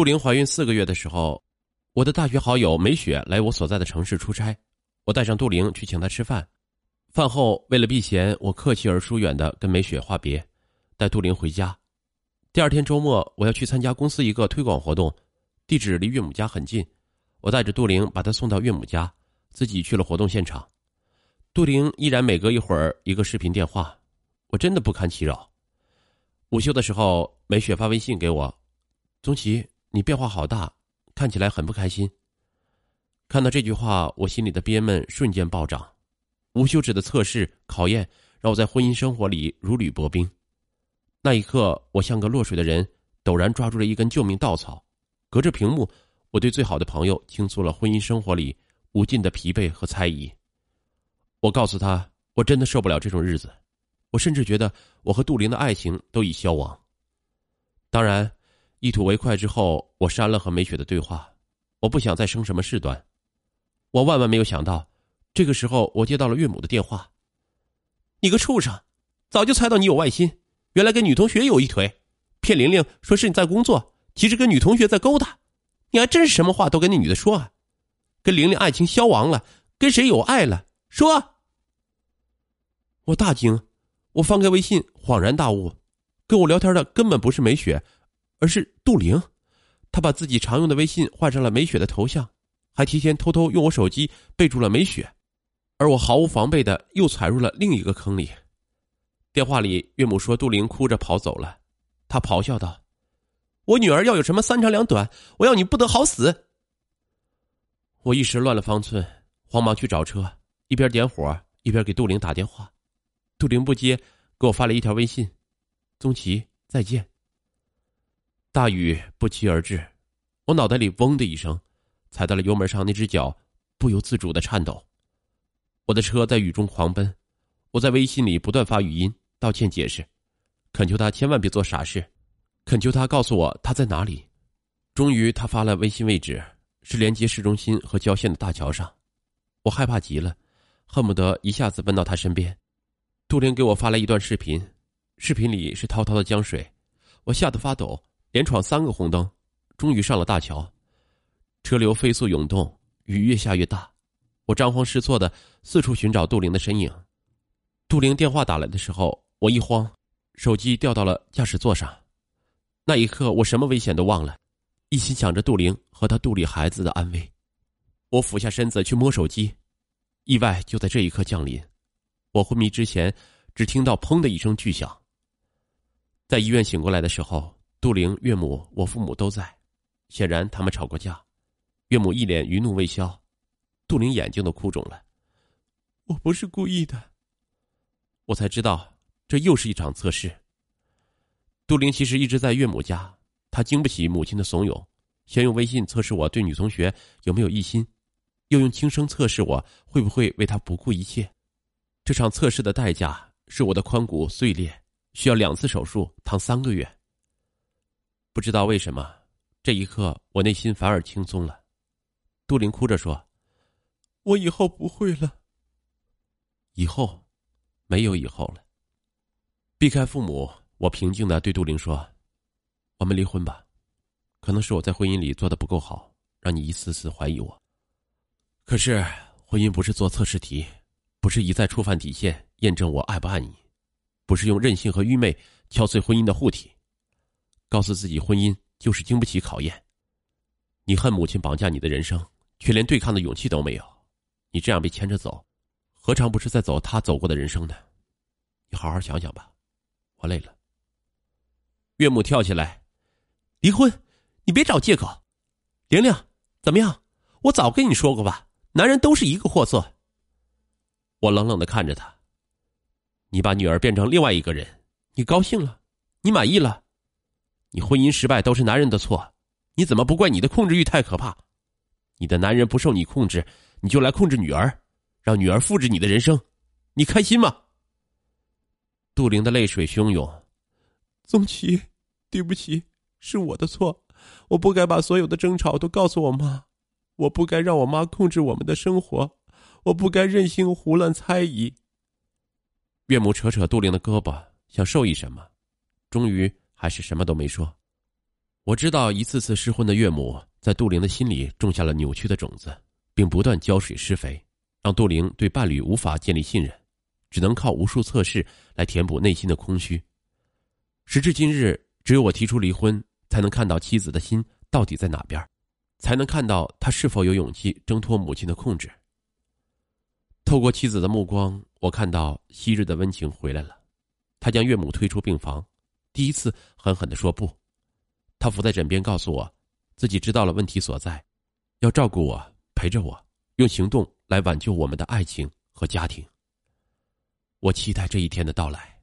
杜玲怀孕四个月的时候，我的大学好友梅雪来我所在的城市出差，我带上杜玲去请她吃饭。饭后，为了避嫌，我客气而疏远的跟梅雪话别，带杜玲回家。第二天周末，我要去参加公司一个推广活动，地址离岳母家很近，我带着杜玲把她送到岳母家，自己去了活动现场。杜玲依然每隔一会儿一个视频电话，我真的不堪其扰。午休的时候，梅雪发微信给我：“宗奇，你变化好大，看起来很不开心。”看到这句话，我心里的憋闷瞬间暴涨。无休止的测试考验，让我在婚姻生活里如履薄冰。那一刻，我像个落水的人，陡然抓住了一根救命稻草。隔着屏幕，我对最好的朋友倾诉了婚姻生活里无尽的疲惫和猜疑。我告诉他，我真的受不了这种日子。我甚至觉得，我和杜玲的爱情都已消亡。当然，一吐为快之后，我删了和梅雪的对话。我不想再生什么事端。我万万没有想到。这个时候，我接到了岳母的电话。你个畜生，早就猜到你有外心，原来跟女同学有一腿，骗玲玲说是你在工作，其实跟女同学在勾搭。你还真是什么话都跟那女的说啊？跟玲玲爱情消亡了，跟谁有爱了？说！我大惊，我翻开微信，恍然大悟，跟我聊天的根本不是梅雪，而是杜玲。她把自己常用的微信换上了梅雪的头像，还提前偷偷用我手机备注了梅雪。而我毫无防备的又踩入了另一个坑里。电话里，岳母说杜玲哭着跑走了，她咆哮道：“我女儿要有什么三长两短，我要你不得好死！”我一时乱了方寸，慌忙去找车，一边点火一边给杜玲打电话。杜玲不接，给我发了一条微信：“宗奇，再见。”大雨不期而至，我脑袋里嗡的一声，踩到了油门上那只脚，不由自主的颤抖。我的车在雨中狂奔，我在微信里不断发语音道歉解释，恳求他千万别做傻事，恳求他告诉我他在哪里。终于，他发了微信位置，是连接市中心和郊县的大桥上。我害怕极了，恨不得一下子奔到他身边。杜玲给我发来一段视频，视频里是滔滔的江水，我吓得发抖，连闯三个红灯，终于上了大桥。车流飞速涌动，雨越下越大。我张慌失措的四处寻找杜玲的身影，杜玲电话打来的时候，我一慌，手机掉到了驾驶座上。那一刻，我什么危险都忘了，一心想着杜玲和她肚里孩子的安危。我俯下身子去摸手机，意外就在这一刻降临。我昏迷之前，只听到“砰”的一声巨响。在医院醒过来的时候，杜玲、岳母、我父母都在，显然他们吵过架。岳母一脸余怒未消。杜玲眼睛都哭肿了，我不是故意的。我才知道，这又是一场测试。杜玲其实一直在岳母家，她经不起母亲的怂恿，先用微信测试我对女同学有没有异心，又用轻声测试我会不会为她不顾一切。这场测试的代价是我的髋骨碎裂，需要两次手术，躺三个月。不知道为什么，这一刻我内心反而轻松了。杜玲哭着说。我以后不会了。以后，没有以后了。避开父母，我平静的对杜玲说：“我们离婚吧。可能是我在婚姻里做的不够好，让你一次次怀疑我。可是，婚姻不是做测试题，不是一再触犯底线验证我爱不爱你，不是用任性和愚昧敲碎婚姻的护体，告诉自己婚姻就是经不起考验。你恨母亲绑架你的人生，却连对抗的勇气都没有。”你这样被牵着走，何尝不是在走他走过的人生呢？你好好想想吧，我累了。岳母跳起来，离婚，你别找借口。玲玲，怎么样？我早跟你说过吧，男人都是一个货色。我冷冷的看着他，你把女儿变成另外一个人，你高兴了？你满意了？你婚姻失败都是男人的错，你怎么不怪你的控制欲太可怕？你的男人不受你控制。你就来控制女儿，让女儿复制你的人生，你开心吗？杜玲的泪水汹涌，宗奇，对不起，是我的错，我不该把所有的争吵都告诉我妈，我不该让我妈控制我们的生活，我不该任性胡乱猜疑。岳母扯扯杜玲的胳膊，想授意什么，终于还是什么都没说。我知道一次次失婚的岳母在杜玲的心里种下了扭曲的种子，并不断浇水施肥，让杜玲对伴侣无法建立信任，只能靠无数测试来填补内心的空虚。时至今日，只有我提出离婚，才能看到妻子的心到底在哪边，才能看到她是否有勇气挣脱母亲的控制。透过妻子的目光，我看到昔日的温情回来了。她将岳母推出病房，第一次狠狠的说不。他伏在枕边告诉我，自己知道了问题所在，要照顾我，陪着我，用行动来挽救我们的爱情和家庭。我期待这一天的到来。